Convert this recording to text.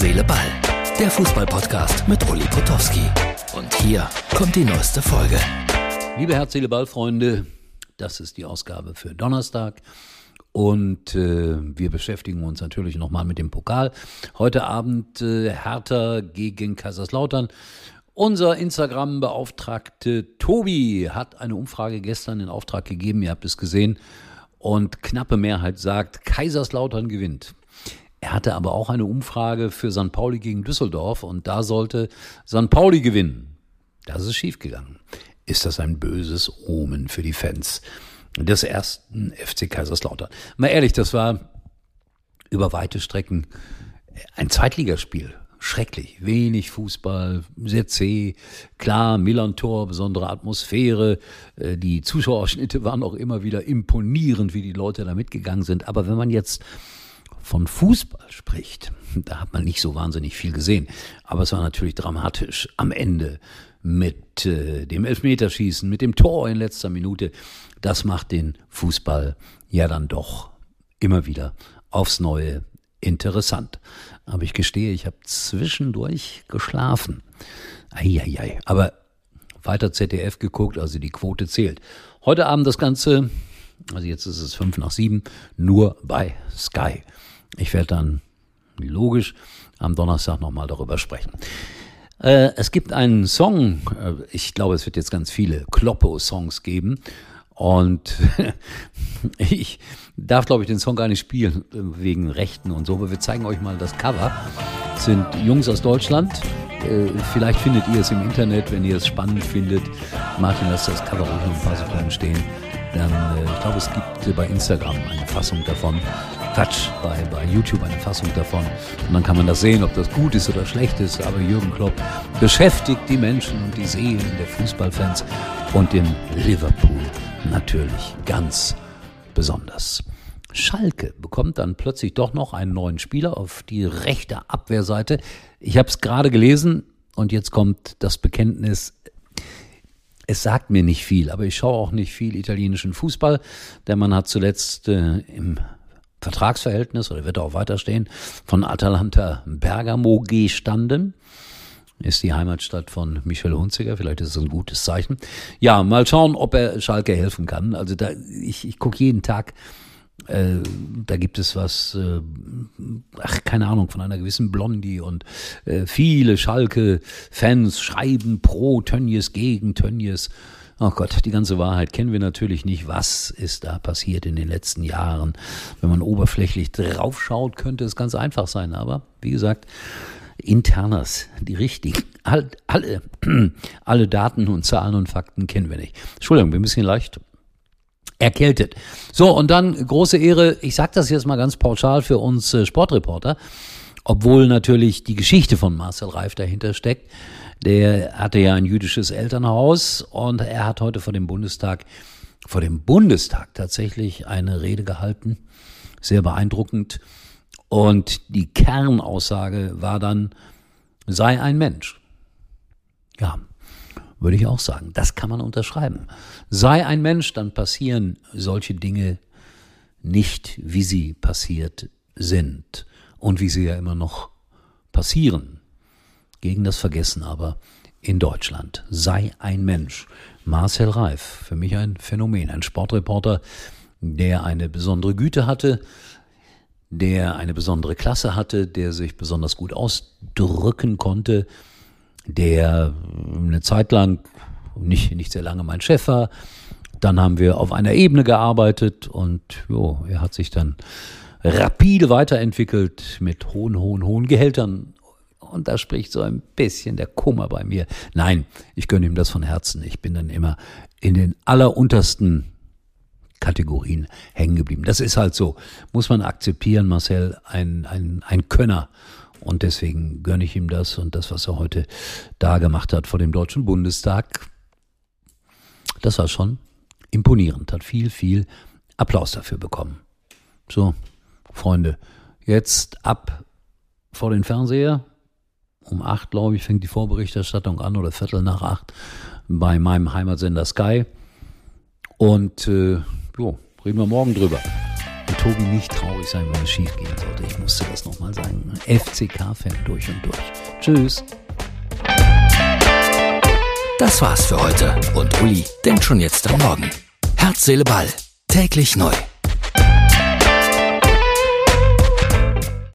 Seele, Ball. Der Fußballpodcast mit Uli Potowski. Und hier kommt die neueste Folge. Liebe Herz, Seele, Ball, Freunde, das ist die Ausgabe für Donnerstag. Und äh, wir beschäftigen uns natürlich nochmal mit dem Pokal. Heute Abend äh, Hertha gegen Kaiserslautern. Unser Instagram-Beauftragte Tobi hat eine Umfrage gestern in Auftrag gegeben, ihr habt es gesehen, und knappe Mehrheit sagt, Kaiserslautern gewinnt. Er hatte aber auch eine Umfrage für St. Pauli gegen Düsseldorf und da sollte St. Pauli gewinnen. Das ist schiefgegangen. Ist das ein böses Omen für die Fans des ersten FC Kaiserslautern? Mal ehrlich, das war über weite Strecken ein Zweitligaspiel. Schrecklich. Wenig Fußball, sehr zäh. Klar, Milan-Tor, besondere Atmosphäre. Äh, die Zuschauerschnitte waren auch immer wieder imponierend, wie die Leute da mitgegangen sind. Aber wenn man jetzt von Fußball spricht, da hat man nicht so wahnsinnig viel gesehen. Aber es war natürlich dramatisch am Ende mit äh, dem Elfmeterschießen, mit dem Tor in letzter Minute. Das macht den Fußball ja dann doch immer wieder aufs Neue interessant. Aber ich gestehe, ich habe zwischendurch geschlafen. Eieiei. Aber weiter ZDF geguckt, also die Quote zählt. Heute Abend das Ganze, also jetzt ist es fünf nach sieben, nur bei Sky. Ich werde dann logisch am Donnerstag nochmal darüber sprechen. Äh, es gibt einen Song, äh, ich glaube, es wird jetzt ganz viele Kloppo-Songs geben. Und ich darf, glaube ich, den Song gar nicht spielen, wegen Rechten und so, aber wir zeigen euch mal das Cover. Das sind Jungs aus Deutschland. Äh, vielleicht findet ihr es im Internet, wenn ihr es spannend findet. Martin, lass das Cover ruhig noch ein paar Sekunden stehen. Dann, ich glaube, es gibt bei Instagram eine Fassung davon. Quatsch, bei, bei YouTube eine Fassung davon. Und dann kann man das sehen, ob das gut ist oder schlecht ist. Aber Jürgen Klopp beschäftigt die Menschen und die Seelen der Fußballfans und in Liverpool natürlich ganz besonders. Schalke bekommt dann plötzlich doch noch einen neuen Spieler auf die rechte Abwehrseite. Ich habe es gerade gelesen und jetzt kommt das Bekenntnis. Es sagt mir nicht viel, aber ich schaue auch nicht viel italienischen Fußball. Der Mann hat zuletzt äh, im Vertragsverhältnis oder wird auch weiterstehen von Atalanta Bergamo gestanden. Ist die Heimatstadt von Michel Hunziger, vielleicht ist es ein gutes Zeichen. Ja, mal schauen, ob er Schalke helfen kann. Also da, ich, ich gucke jeden Tag äh, da gibt es was, äh, ach, keine Ahnung, von einer gewissen Blondie und äh, viele Schalke-Fans schreiben pro Tönnies gegen Tönnies. Oh Gott, die ganze Wahrheit kennen wir natürlich nicht. Was ist da passiert in den letzten Jahren? Wenn man oberflächlich draufschaut, könnte es ganz einfach sein. Aber wie gesagt, Internas, die richtigen, all, alle, alle Daten und Zahlen und Fakten kennen wir nicht. Entschuldigung, bin ein bisschen leicht erkältet. So, und dann große Ehre, ich sage das jetzt mal ganz pauschal für uns äh, Sportreporter, obwohl natürlich die Geschichte von Marcel Reif dahinter steckt. Der hatte ja ein jüdisches Elternhaus und er hat heute vor dem Bundestag, vor dem Bundestag tatsächlich eine Rede gehalten. Sehr beeindruckend. Und die Kernaussage war dann, sei ein Mensch. Ja, würde ich auch sagen. Das kann man unterschreiben. Sei ein Mensch, dann passieren solche Dinge nicht, wie sie passiert sind und wie sie ja immer noch passieren gegen das Vergessen aber in Deutschland. Sei ein Mensch. Marcel Reif, für mich ein Phänomen, ein Sportreporter, der eine besondere Güte hatte, der eine besondere Klasse hatte, der sich besonders gut ausdrücken konnte, der eine Zeit lang, nicht, nicht sehr lange mein Chef war. Dann haben wir auf einer Ebene gearbeitet und jo, er hat sich dann rapide weiterentwickelt mit hohen, hohen, hohen Gehältern und da spricht so ein bisschen der Kummer bei mir. Nein, ich gönne ihm das von Herzen. Ich bin dann immer in den alleruntersten Kategorien hängen geblieben. Das ist halt so. Muss man akzeptieren, Marcel, ein, ein, ein Könner. Und deswegen gönne ich ihm das und das, was er heute da gemacht hat vor dem Deutschen Bundestag. Das war schon imponierend, hat viel, viel Applaus dafür bekommen. So, Freunde, jetzt ab vor den Fernseher, um acht, glaube ich, fängt die Vorberichterstattung an oder Viertel nach acht bei meinem Heimatsender Sky. Und äh, jo, reden wir morgen drüber. Und Tobi nicht traurig sein, wenn es schief gehen sollte. Ich musste das noch mal sagen, FCK-Fan durch und durch. Tschüss. Das war's für heute und Uli denkt schon jetzt am Morgen. Herz, Seele, Ball. Täglich neu.